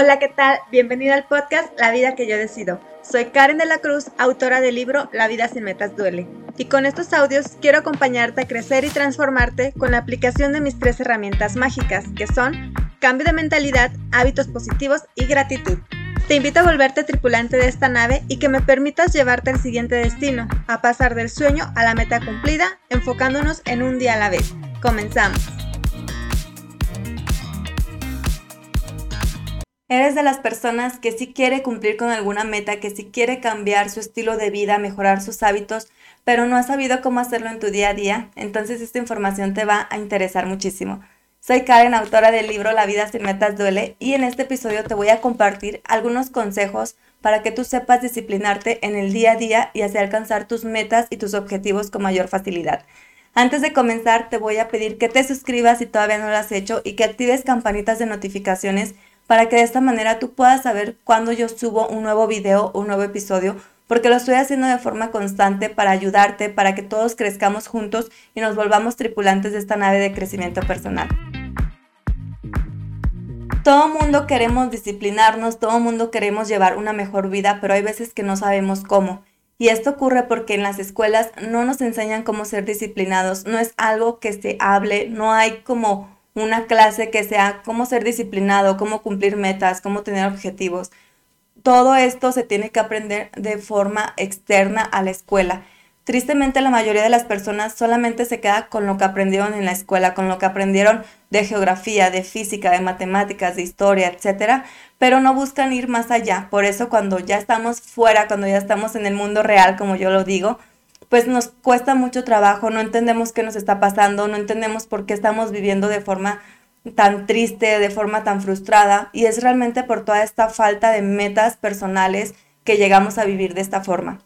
Hola, ¿qué tal? Bienvenido al podcast La vida que yo decido. Soy Karen de la Cruz, autora del libro La vida sin metas duele. Y con estos audios quiero acompañarte a crecer y transformarte con la aplicación de mis tres herramientas mágicas, que son cambio de mentalidad, hábitos positivos y gratitud. Te invito a volverte tripulante de esta nave y que me permitas llevarte al siguiente destino, a pasar del sueño a la meta cumplida, enfocándonos en un día a la vez. Comenzamos. Eres de las personas que sí quiere cumplir con alguna meta, que sí quiere cambiar su estilo de vida, mejorar sus hábitos, pero no has sabido cómo hacerlo en tu día a día. Entonces esta información te va a interesar muchísimo. Soy Karen, autora del libro La vida sin metas duele, y en este episodio te voy a compartir algunos consejos para que tú sepas disciplinarte en el día a día y así alcanzar tus metas y tus objetivos con mayor facilidad. Antes de comenzar, te voy a pedir que te suscribas si todavía no lo has hecho y que actives campanitas de notificaciones para que de esta manera tú puedas saber cuando yo subo un nuevo video o un nuevo episodio, porque lo estoy haciendo de forma constante para ayudarte, para que todos crezcamos juntos y nos volvamos tripulantes de esta nave de crecimiento personal. Todo mundo queremos disciplinarnos, todo mundo queremos llevar una mejor vida, pero hay veces que no sabemos cómo. Y esto ocurre porque en las escuelas no nos enseñan cómo ser disciplinados, no es algo que se hable, no hay como una clase que sea cómo ser disciplinado, cómo cumplir metas, cómo tener objetivos. Todo esto se tiene que aprender de forma externa a la escuela. Tristemente la mayoría de las personas solamente se queda con lo que aprendieron en la escuela, con lo que aprendieron de geografía, de física, de matemáticas, de historia, etcétera, pero no buscan ir más allá. Por eso cuando ya estamos fuera, cuando ya estamos en el mundo real, como yo lo digo, pues nos cuesta mucho trabajo, no entendemos qué nos está pasando, no entendemos por qué estamos viviendo de forma tan triste, de forma tan frustrada, y es realmente por toda esta falta de metas personales que llegamos a vivir de esta forma.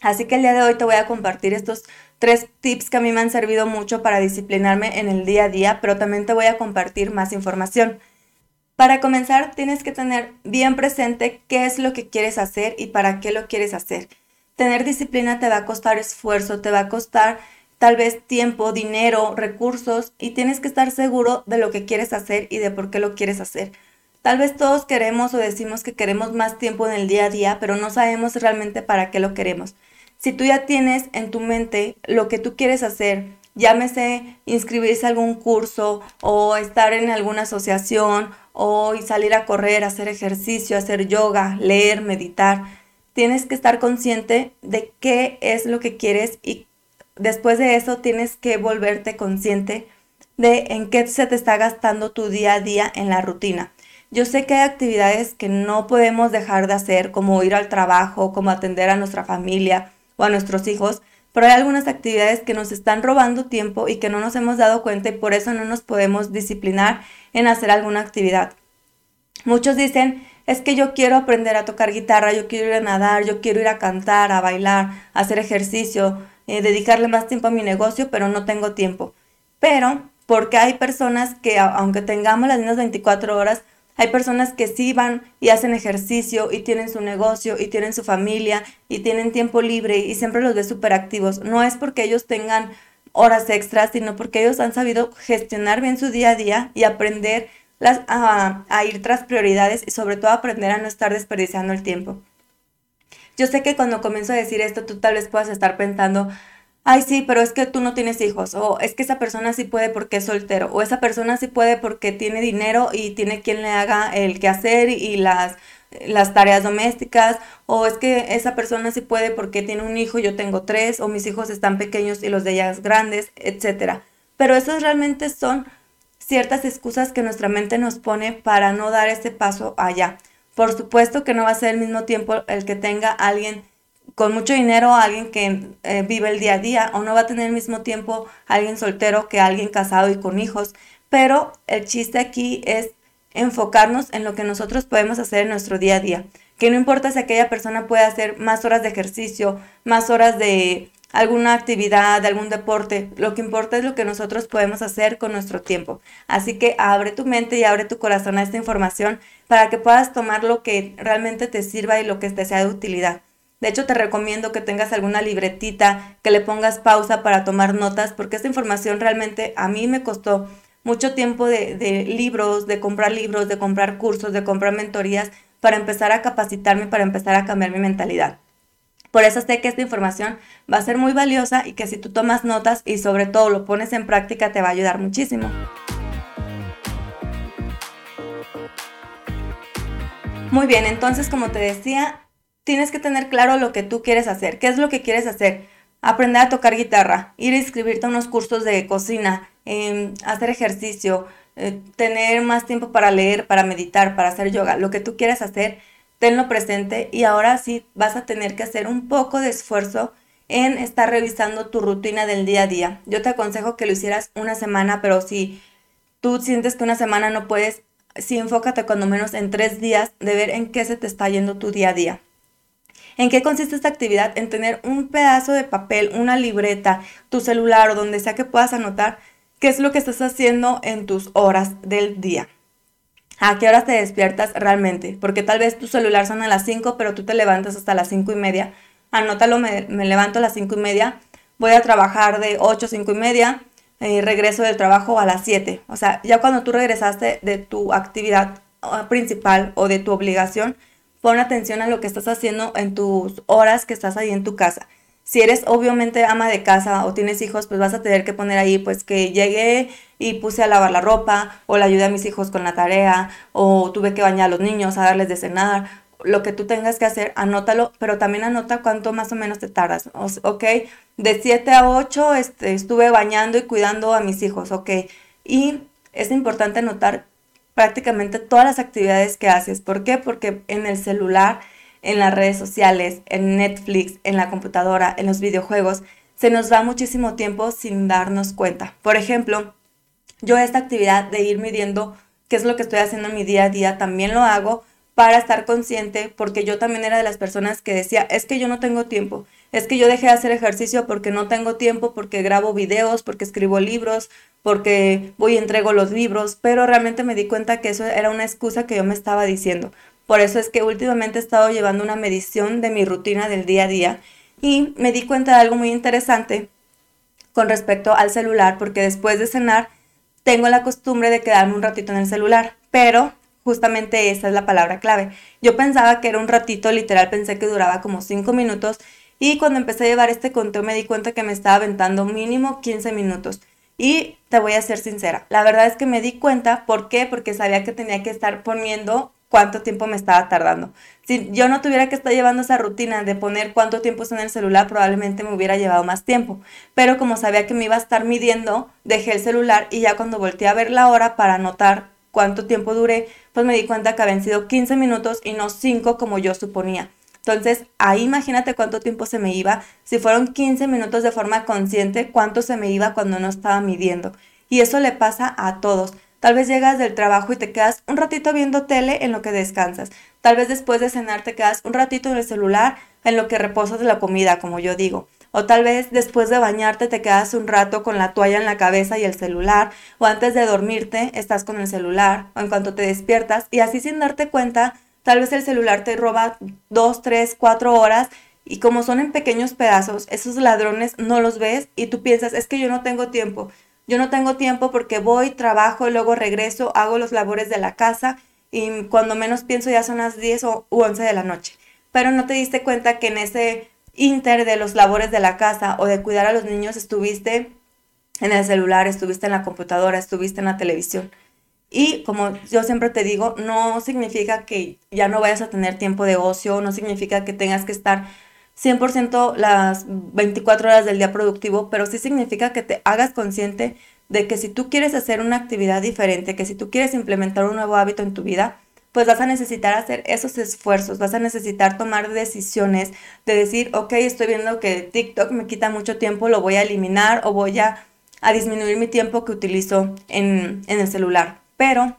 Así que el día de hoy te voy a compartir estos tres tips que a mí me han servido mucho para disciplinarme en el día a día, pero también te voy a compartir más información. Para comenzar, tienes que tener bien presente qué es lo que quieres hacer y para qué lo quieres hacer. Tener disciplina te va a costar esfuerzo, te va a costar tal vez tiempo, dinero, recursos y tienes que estar seguro de lo que quieres hacer y de por qué lo quieres hacer. Tal vez todos queremos o decimos que queremos más tiempo en el día a día, pero no sabemos realmente para qué lo queremos. Si tú ya tienes en tu mente lo que tú quieres hacer, llámese inscribirse a algún curso o estar en alguna asociación o salir a correr, hacer ejercicio, hacer yoga, leer, meditar, tienes que estar consciente de qué es lo que quieres y después de eso tienes que volverte consciente de en qué se te está gastando tu día a día en la rutina. Yo sé que hay actividades que no podemos dejar de hacer, como ir al trabajo, como atender a nuestra familia o a nuestros hijos, pero hay algunas actividades que nos están robando tiempo y que no nos hemos dado cuenta y por eso no nos podemos disciplinar en hacer alguna actividad. Muchos dicen, es que yo quiero aprender a tocar guitarra, yo quiero ir a nadar, yo quiero ir a cantar, a bailar, a hacer ejercicio, eh, dedicarle más tiempo a mi negocio, pero no tengo tiempo. Pero, porque hay personas que, aunque tengamos las mismas 24 horas, hay personas que sí van y hacen ejercicio y tienen su negocio y tienen su familia y tienen tiempo libre y siempre los ves súper activos. No es porque ellos tengan horas extras, sino porque ellos han sabido gestionar bien su día a día y aprender las, a, ir tras prioridades y sobre todo aprender a no estar desperdiciando el tiempo. Yo sé que cuando comienzo a decir esto, tú tal vez puedas estar pensando, ay sí, pero es que tú no tienes hijos, o es que esa persona sí puede porque es soltero, o esa persona sí puede porque tiene dinero y tiene quien le haga el quehacer y las, las tareas domésticas, o es que esa persona sí puede porque tiene un hijo, yo tengo tres, o mis hijos están pequeños y los de ellas grandes, etc. Pero esos realmente son ciertas excusas que nuestra mente nos pone para no dar ese paso allá. Por supuesto que no va a ser el mismo tiempo el que tenga alguien con mucho dinero, alguien que eh, vive el día a día, o no va a tener el mismo tiempo alguien soltero que alguien casado y con hijos. Pero el chiste aquí es enfocarnos en lo que nosotros podemos hacer en nuestro día a día. Que no importa si aquella persona puede hacer más horas de ejercicio, más horas de alguna actividad, algún deporte. Lo que importa es lo que nosotros podemos hacer con nuestro tiempo. Así que abre tu mente y abre tu corazón a esta información para que puedas tomar lo que realmente te sirva y lo que te sea de utilidad. De hecho, te recomiendo que tengas alguna libretita, que le pongas pausa para tomar notas, porque esta información realmente a mí me costó mucho tiempo de, de libros, de comprar libros, de comprar cursos, de comprar mentorías para empezar a capacitarme, para empezar a cambiar mi mentalidad. Por eso sé que esta información va a ser muy valiosa y que si tú tomas notas y sobre todo lo pones en práctica te va a ayudar muchísimo. Muy bien, entonces como te decía, tienes que tener claro lo que tú quieres hacer. ¿Qué es lo que quieres hacer? Aprender a tocar guitarra, ir a inscribirte a unos cursos de cocina, em, hacer ejercicio, eh, tener más tiempo para leer, para meditar, para hacer yoga, lo que tú quieras hacer, tenlo presente y ahora sí vas a tener que hacer un poco de esfuerzo en estar revisando tu rutina del día a día. Yo te aconsejo que lo hicieras una semana, pero si tú sientes que una semana no puedes, sí enfócate cuando menos en tres días de ver en qué se te está yendo tu día a día. ¿En qué consiste esta actividad? En tener un pedazo de papel, una libreta, tu celular o donde sea que puedas anotar qué es lo que estás haciendo en tus horas del día. ¿A qué horas te despiertas realmente? Porque tal vez tu celular son a las 5, pero tú te levantas hasta las 5 y media. Anótalo, me, levanto a las 5 y media, voy a trabajar de 8 5 y media, y regreso del trabajo a las 7. O sea, ya cuando tú regresaste de tu actividad ah, principal o de tu obligación, pon atención a lo que estás haciendo en tus horas que estás ahí en tu casa. Si eres obviamente ama de casa o tienes hijos, pues vas a tener que poner ahí pues que llegué y puse a lavar la ropa o le ayudé a mis hijos con la tarea o tuve que bañar a los niños, a darles de cenar. Lo que tú tengas que hacer, anótalo, pero también anota cuánto más o menos te tardas. ok, de 7 a 8 este, estuve bañando y cuidando a mis hijos, ok. Y es importante anotar prácticamente todas las actividades que haces. ¿Por qué? Porque en el celular en las redes sociales, en Netflix, en la computadora, en los videojuegos, se nos va muchísimo tiempo sin darnos cuenta. Por ejemplo, yo esta actividad de ir midiendo qué es lo que estoy haciendo en mi día a día, también lo hago para estar consciente, porque yo también era de las personas que decía, es que yo no tengo tiempo, es que yo dejé de hacer ejercicio porque no tengo tiempo, porque grabo videos, porque escribo libros, porque voy y entrego los libros, pero realmente me di cuenta que eso era una excusa que yo me estaba diciendo. Por eso es que últimamente he estado llevando una medición de mi rutina del día a día y me di cuenta de algo muy interesante con respecto al celular, porque después de cenar tengo la costumbre de quedarme un ratito en el celular, pero justamente esa es la palabra clave. Yo pensaba que era un ratito, literal pensé que duraba como 5 minutos y cuando empecé a llevar este conteo me di cuenta que me estaba aventando mínimo 15 minutos. Y te voy a ser sincera, la verdad es que me di cuenta, ¿por qué? Porque sabía que tenía que estar poniendo cuánto tiempo me estaba tardando. Si yo no tuviera que estar llevando esa rutina de poner cuánto tiempo está en el celular, probablemente me hubiera llevado más tiempo. Pero como sabía que me iba a estar midiendo, dejé el celular y ya cuando volteé a ver la hora para anotar cuánto tiempo duré, pues me di cuenta que habían sido 15 minutos y no 5 como yo suponía. Entonces, ahí imagínate cuánto tiempo se me iba. Si fueron 15 minutos de forma consciente, cuánto se me iba cuando no estaba midiendo. Y eso le pasa a todos. Tal vez llegas del trabajo y te quedas un ratito viendo tele en lo que descansas. Tal vez después de cenar te quedas un ratito en el celular en lo que reposas de la comida, como yo digo. O tal vez después de bañarte te quedas un rato con la toalla en la cabeza y el celular. O antes de dormirte estás con el celular. O en cuanto te despiertas. Y así sin darte cuenta, tal vez el celular te roba dos, tres, cuatro horas. Y como son en pequeños pedazos, esos ladrones no los ves y tú piensas, es que yo no tengo tiempo. Yo no tengo tiempo porque voy, trabajo, luego regreso, hago los labores de la casa y cuando menos pienso ya son las 10 o 11 de la noche. Pero no te diste cuenta que en ese inter de los labores de la casa o de cuidar a los niños estuviste en el celular, estuviste en la computadora, estuviste en la televisión. Y como yo siempre te digo, no significa que ya no vayas a tener tiempo de ocio, no significa que tengas que estar 100% las 24 horas del día productivo, pero sí significa que te hagas consciente de que si tú quieres hacer una actividad diferente, que si tú quieres implementar un nuevo hábito en tu vida, pues vas a necesitar hacer esos esfuerzos, vas a necesitar tomar decisiones de decir, ok, estoy viendo que TikTok me quita mucho tiempo, lo voy a eliminar o voy a, disminuir mi tiempo que utilizo en, en el celular. Pero,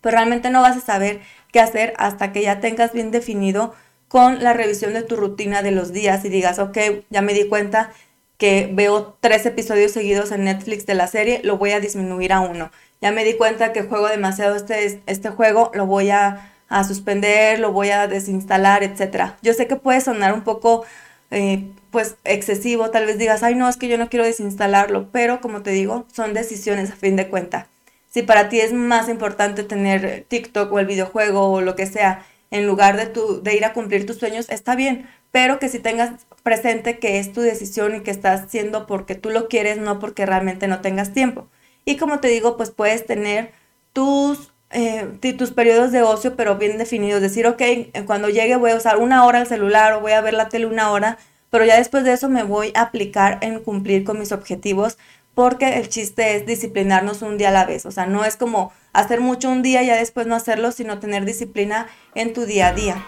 pues realmente no vas a saber qué hacer hasta que ya tengas bien definido con la revisión de tu rutina de los días y digas, ok, ya me di cuenta que veo tres episodios seguidos en Netflix de la serie, lo voy a disminuir a uno. Ya me di cuenta que juego demasiado este, este juego, lo voy a, suspender, lo voy a desinstalar, etc. Yo sé que puede sonar un poco eh, pues excesivo, tal vez digas, ay no, es que yo no quiero desinstalarlo, pero como te digo, son decisiones a fin de cuenta. Si para ti es más importante tener TikTok o el videojuego o lo que sea, en lugar de, tu, de ir a cumplir tus sueños, está bien, pero que si tengas presente que es tu decisión y que estás haciendo porque tú lo quieres, no porque realmente no tengas tiempo. Y como te digo, pues puedes tener tus, eh, tus periodos de ocio, pero bien definidos. Decir, ok, cuando llegue voy a usar una hora el celular o voy a ver la tele una hora, pero ya después de eso me voy a aplicar en cumplir con mis objetivos porque el chiste es disciplinarnos un día a la vez. O sea, no es como hacer mucho un día y ya después no hacerlo, sino tener disciplina en tu día a día.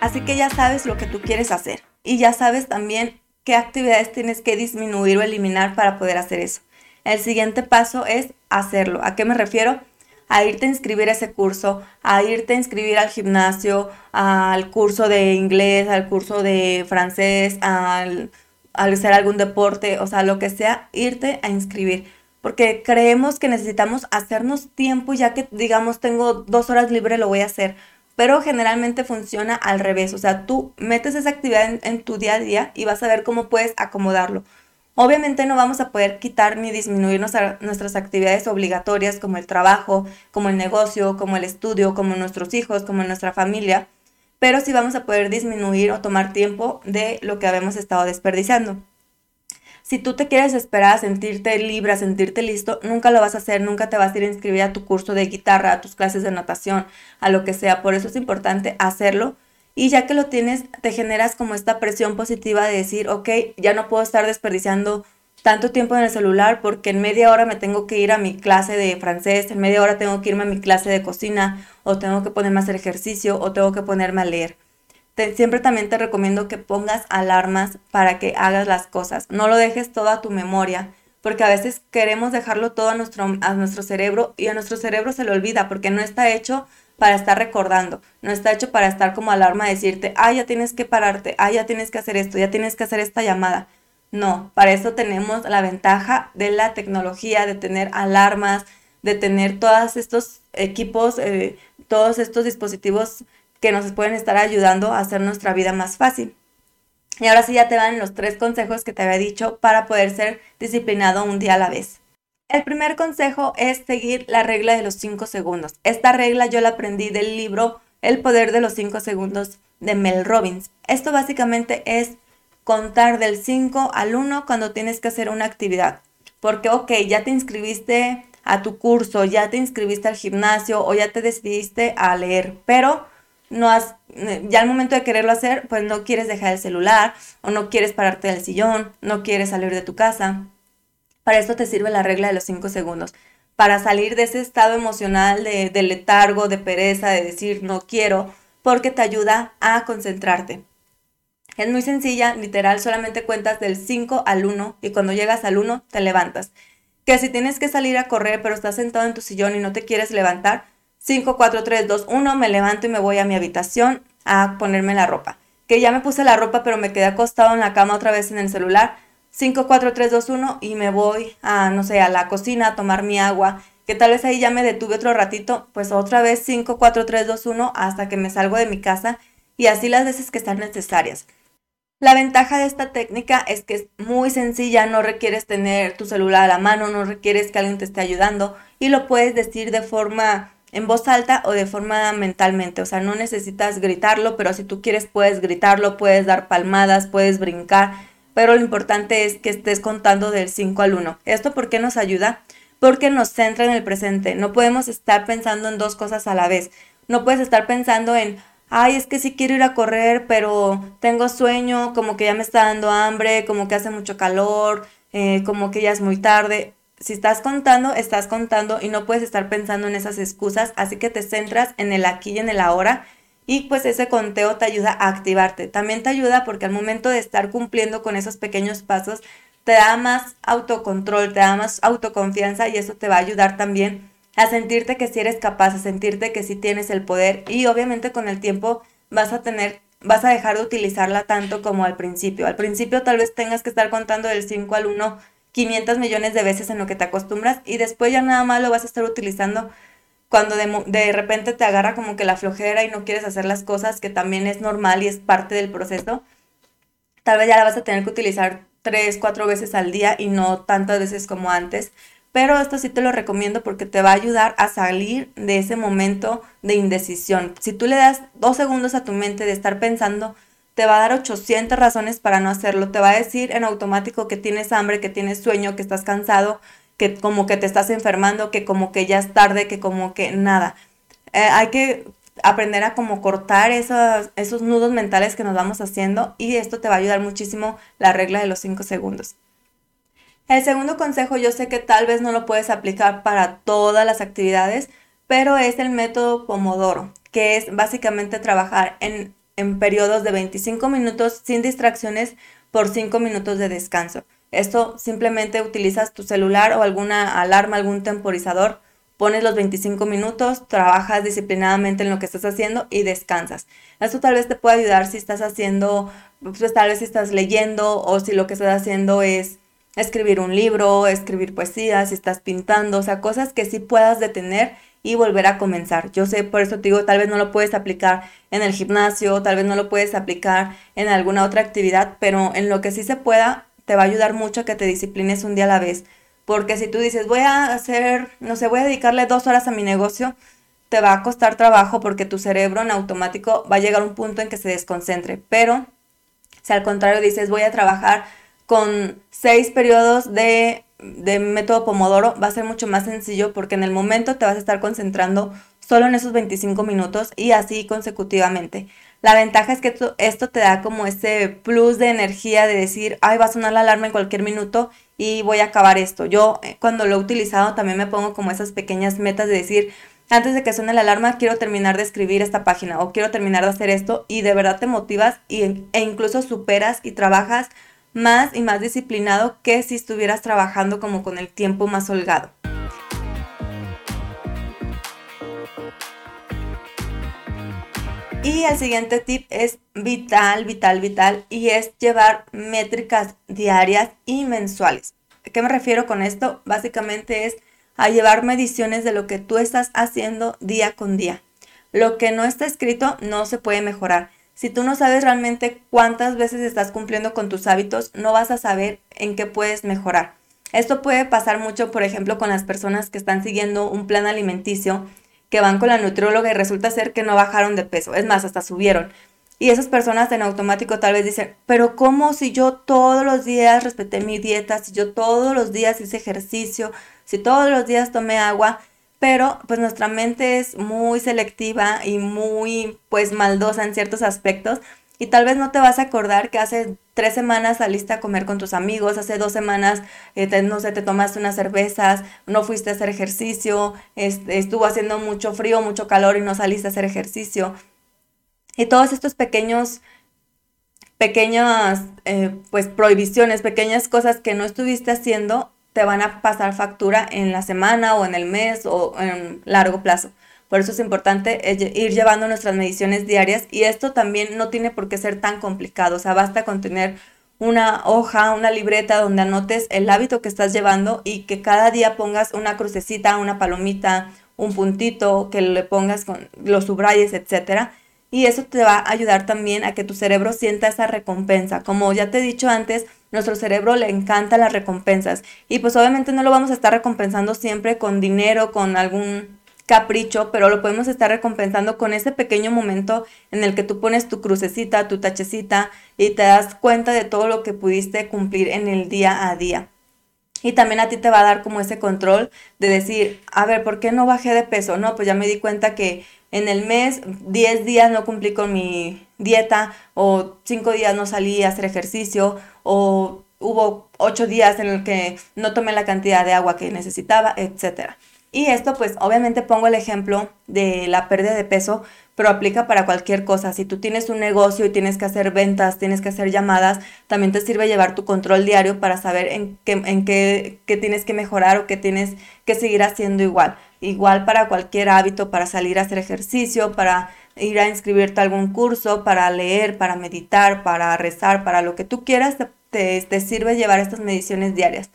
Así que ya sabes lo que tú quieres hacer y ya sabes también qué actividades tienes que disminuir o eliminar para poder hacer eso. El siguiente paso es hacerlo. ¿A qué me refiero? A irte a inscribir a ese curso, a irte a inscribir al gimnasio, al curso de inglés, al curso de francés, al, hacer algún deporte, o sea, lo que sea, irte a inscribir. Porque creemos que necesitamos hacernos tiempo, ya que digamos tengo dos horas libre, lo voy a hacer pero generalmente funciona al revés. O sea, tú metes esa actividad en, tu día a día y vas a ver cómo puedes acomodarlo. Obviamente no vamos a poder quitar ni disminuir nuestras actividades obligatorias como el trabajo, como el negocio, como el estudio, como nuestros hijos, como nuestra familia, pero sí vamos a poder disminuir o tomar tiempo de lo que habíamos estado desperdiciando. Si tú te quieres esperar a sentirte libre, a sentirte listo, nunca lo vas a hacer, nunca te vas a ir a inscribir a tu curso de guitarra, a tus clases de natación, a lo que sea. Por eso es importante hacerlo. Y ya que lo tienes, te generas como esta presión positiva de decir, ok, ya no puedo estar desperdiciando tanto tiempo en el celular porque en media hora me tengo que ir a mi clase de francés, en media hora tengo que irme a mi clase de cocina, o tengo que ponerme a hacer ejercicio, o tengo que ponerme a leer siempre también te recomiendo que pongas alarmas para que hagas las cosas. No lo dejes todo a tu memoria, porque a veces queremos dejarlo todo a nuestro, a nuestro cerebro y a nuestro cerebro se le olvida porque no está hecho para estar recordando, no está hecho para estar como alarma, decirte, ah, ya tienes que pararte, ah, ya tienes que hacer esto, ya tienes que hacer esta llamada. No, para eso tenemos la ventaja de la tecnología, de tener alarmas, de tener todos estos equipos, eh, todos estos dispositivos que nos pueden estar ayudando a hacer nuestra vida más fácil. Y ahora sí ya te dan los tres consejos que te había dicho para poder ser disciplinado un día a la vez. El primer consejo es seguir la regla de los 5 segundos. Esta regla yo la aprendí del libro El poder de los 5 segundos de Mel Robbins. Esto básicamente es contar del 5 al 1 cuando tienes que hacer una actividad. Porque, ok, ya te inscribiste a tu curso, ya te inscribiste al gimnasio o ya te decidiste a leer, pero no has, ya al momento de quererlo hacer, pues no quieres dejar el celular o no quieres pararte del sillón, no quieres salir de tu casa. Para esto te sirve la regla de los 5 segundos. Para salir de ese estado emocional de, letargo, de pereza, de decir no quiero, porque te ayuda a concentrarte. Es muy sencilla, literal, solamente cuentas del 5 al 1 y cuando llegas al 1 te levantas. Que si tienes que salir a correr pero estás sentado en tu sillón y no te quieres levantar, 5, 4, 3, 2, 1, me levanto y me voy a mi habitación a ponerme la ropa. Que ya me puse la ropa, pero me quedé acostado en la cama otra vez en el celular. 5, 4, 3, 2, 1 y me voy a, no sé, a la cocina a tomar mi agua. Que tal vez ahí ya me detuve otro ratito, pues otra vez 5, 4, 3, 2, 1 hasta que me salgo de mi casa y así las veces que están necesarias. La ventaja de esta técnica es que es muy sencilla, no requieres tener tu celular a la mano, no requieres que alguien te esté ayudando y lo puedes decir de forma en voz alta o de forma mentalmente. O sea, no necesitas gritarlo, pero si tú quieres puedes gritarlo, puedes dar palmadas, puedes brincar, pero lo importante es que estés contando del 5 al 1. ¿Esto por qué nos ayuda? Porque nos centra en el presente. No podemos estar pensando en dos cosas a la vez. No puedes estar pensando en, ay, es que sí quiero ir a correr, pero tengo sueño, como que ya me está dando hambre, como que hace mucho calor, eh, como que ya es muy tarde si estás contando, estás contando y no puedes estar pensando en esas excusas, así que te centras en el aquí y en el ahora y pues ese conteo te ayuda a activarte. También te ayuda porque al momento de estar cumpliendo con esos pequeños pasos, te da más autocontrol, te da más autoconfianza y eso te va a ayudar también a sentirte que si eres capaz, a sentirte que si tienes el poder y obviamente con el tiempo vas a tener vas a dejar de utilizarla tanto como al principio. Al principio tal vez tengas que estar contando del 5 al 1 500 millones de veces en lo que te acostumbras y después ya nada más lo vas a estar utilizando cuando de, repente te agarra como que la flojera y no quieres hacer las cosas, que también es normal y es parte del proceso, tal vez ya la vas a tener que utilizar tres, cuatro veces al día y no tantas veces como antes. Pero esto sí te lo recomiendo porque te va a ayudar a salir de ese momento de indecisión. Si tú le das dos segundos a tu mente de estar pensando, te va a dar 800 razones para no hacerlo. Te va a decir en automático que tienes hambre, que tienes sueño, que estás cansado, que como que te estás enfermando, que como que ya es tarde, que como que nada. Eh, hay que aprender a como cortar esos, esos nudos mentales que nos vamos haciendo y esto te va a ayudar muchísimo la regla de los 5 segundos. El segundo consejo yo sé que tal vez no lo puedes aplicar para todas las actividades, pero es el método Pomodoro, que es básicamente trabajar en, en periodos de 25 minutos sin distracciones por 5 minutos de descanso. Esto simplemente utilizas tu celular o alguna alarma, algún temporizador pones los 25 minutos, trabajas disciplinadamente en lo que estás haciendo y descansas. Esto tal vez te puede ayudar si estás haciendo, pues tal vez si estás leyendo o si lo que estás haciendo es escribir un libro, escribir poesía, si estás pintando, o sea, cosas que sí puedas detener y volver a comenzar. Yo sé, por eso te digo, tal vez no lo puedes aplicar en el gimnasio, tal vez no lo puedes aplicar en alguna otra actividad, pero en lo que sí se pueda, te va a ayudar mucho que te disciplines un día a la vez. Porque si tú dices, voy a hacer, no sé, voy a dedicarle dos horas a mi negocio, te va a costar trabajo porque tu cerebro en automático va a llegar a un punto en que se desconcentre. Pero si al contrario dices, voy a trabajar con seis periodos de, de método Pomodoro, va a ser mucho más sencillo porque en el momento te vas a estar concentrando solo en esos 25 minutos y así consecutivamente. La ventaja es que esto te da como ese plus de energía de decir, ay, va a sonar la alarma en cualquier minuto y voy a acabar esto. Yo eh, cuando lo he utilizado también me pongo como esas pequeñas metas de decir, antes de que suene la alarma, quiero terminar de escribir esta página o quiero terminar de hacer esto y de verdad te motivas y, e incluso superas y trabajas más y más disciplinado que si estuvieras trabajando como con el tiempo más holgado. Y el siguiente tip es vital, vital, vital y es llevar métricas diarias y mensuales. ¿A qué me refiero con esto? Básicamente es a llevar mediciones de lo que tú estás haciendo día con día. Lo que no está escrito no se puede mejorar. Si tú no sabes realmente cuántas veces estás cumpliendo con tus hábitos, no vas a saber en qué puedes mejorar. Esto puede pasar mucho, por ejemplo, con las personas que están siguiendo un plan alimenticio que van con la nutrióloga y resulta ser que no bajaron de peso, es más, hasta subieron. Y esas personas en automático tal vez dicen, pero ¿cómo si yo todos los días respeté mi dieta, si yo todos los días hice ejercicio, si todos los días tomé agua? Pero pues nuestra mente es muy selectiva y muy pues maldosa en ciertos aspectos y tal vez no te vas a acordar que hace tres semanas saliste a comer con tus amigos, hace dos semanas, eh, no sé, te tomaste unas cervezas, no fuiste a hacer ejercicio, estuvo haciendo mucho frío, mucho calor y no saliste a hacer ejercicio. Y todos estos pequeños, pequeñas, eh, pues, prohibiciones, pequeñas cosas que no estuviste haciendo, te van a pasar factura en la semana o en el mes o en largo plazo. Por eso es importante eh, ir llevando nuestras mediciones diarias y esto también no tiene por qué ser tan complicado, o sea, basta con tener una hoja, una libreta donde anotes el hábito que estás llevando y que cada día pongas una crucecita, una palomita, un puntito, que le pongas con los subrayes, etcétera. Y eso te va a ayudar también a que tu cerebro sienta esa recompensa. Como ya te he dicho antes, nuestro cerebro le encanta las recompensas. Y pues obviamente no lo vamos a estar recompensando siempre con dinero, con algún capricho, pero lo podemos estar recompensando con ese pequeño momento en el que tú pones tu crucecita, tu tachecita y te das cuenta de todo lo que pudiste cumplir en el día a día. Y también a ti te va a dar como ese control de decir, a ver, ¿por qué no bajé de peso? No, pues ya me di cuenta que en el mes 10 días no cumplí con mi dieta o 5 días no salí a hacer ejercicio o hubo 8 días en el que no tomé la cantidad de agua que necesitaba, etcétera. Y esto pues obviamente pongo el ejemplo de la pérdida de peso, pero aplica para cualquier cosa. Si tú tienes un negocio y tienes que hacer ventas, tienes que hacer llamadas, también te sirve llevar tu control diario para saber en qué, en qué, qué tienes que mejorar o qué tienes que seguir haciendo igual. Igual para cualquier hábito, para salir a hacer ejercicio, para ir a inscribirte a algún curso, para leer, para meditar, para rezar, para lo que tú quieras, te, te sirve llevar estas mediciones diarias.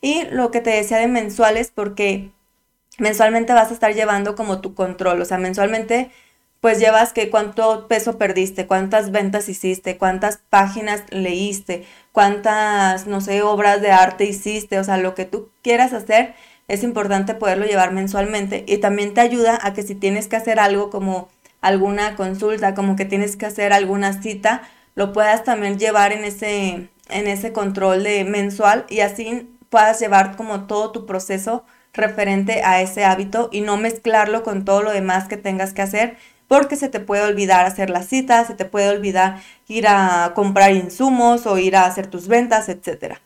Y lo que te decía de mensuales, porque mensualmente vas a estar llevando como tu control, o sea, mensualmente pues llevas que cuánto peso perdiste, cuántas ventas hiciste, cuántas páginas leíste, cuántas, no sé, obras de arte hiciste, o sea, lo que tú quieras hacer, es importante poderlo llevar mensualmente. Y también te ayuda a que si tienes que hacer algo como alguna consulta, como que tienes que hacer alguna cita, lo puedas también llevar en ese, en ese control de mensual y así puedas llevar como todo tu proceso referente a ese hábito y no mezclarlo con todo lo demás que tengas que hacer porque se te puede olvidar hacer las citas, se te puede olvidar ir a comprar insumos o ir a hacer tus ventas, etc.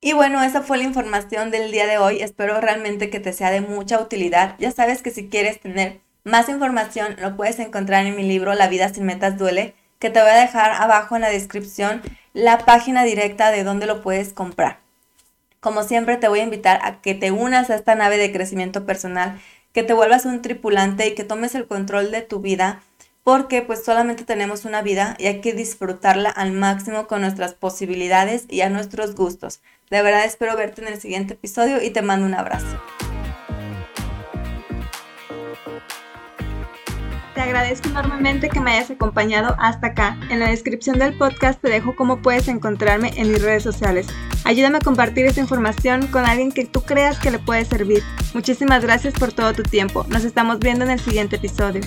Y bueno, esa fue la información del día de hoy. Espero realmente que te sea de mucha utilidad. Ya sabes que si quieres tener más información lo puedes encontrar en mi libro La vida sin metas duele, que te voy a dejar abajo en la descripción la página directa de donde lo puedes comprar. Como siempre te voy a invitar a que te unas a esta nave de crecimiento personal que te vuelvas un tripulante y que tomes el control de tu vida, porque pues solamente tenemos una vida y hay que disfrutarla al máximo con nuestras posibilidades y a nuestros gustos. De verdad espero verte en el siguiente episodio y te mando un abrazo. Te agradezco enormemente que me hayas acompañado hasta acá. En la descripción del podcast te dejo cómo puedes encontrarme en mis redes sociales. Ayúdame a compartir esta información con alguien que tú creas que le puede servir. Muchísimas gracias por todo tu tiempo. Nos estamos viendo en el siguiente episodio.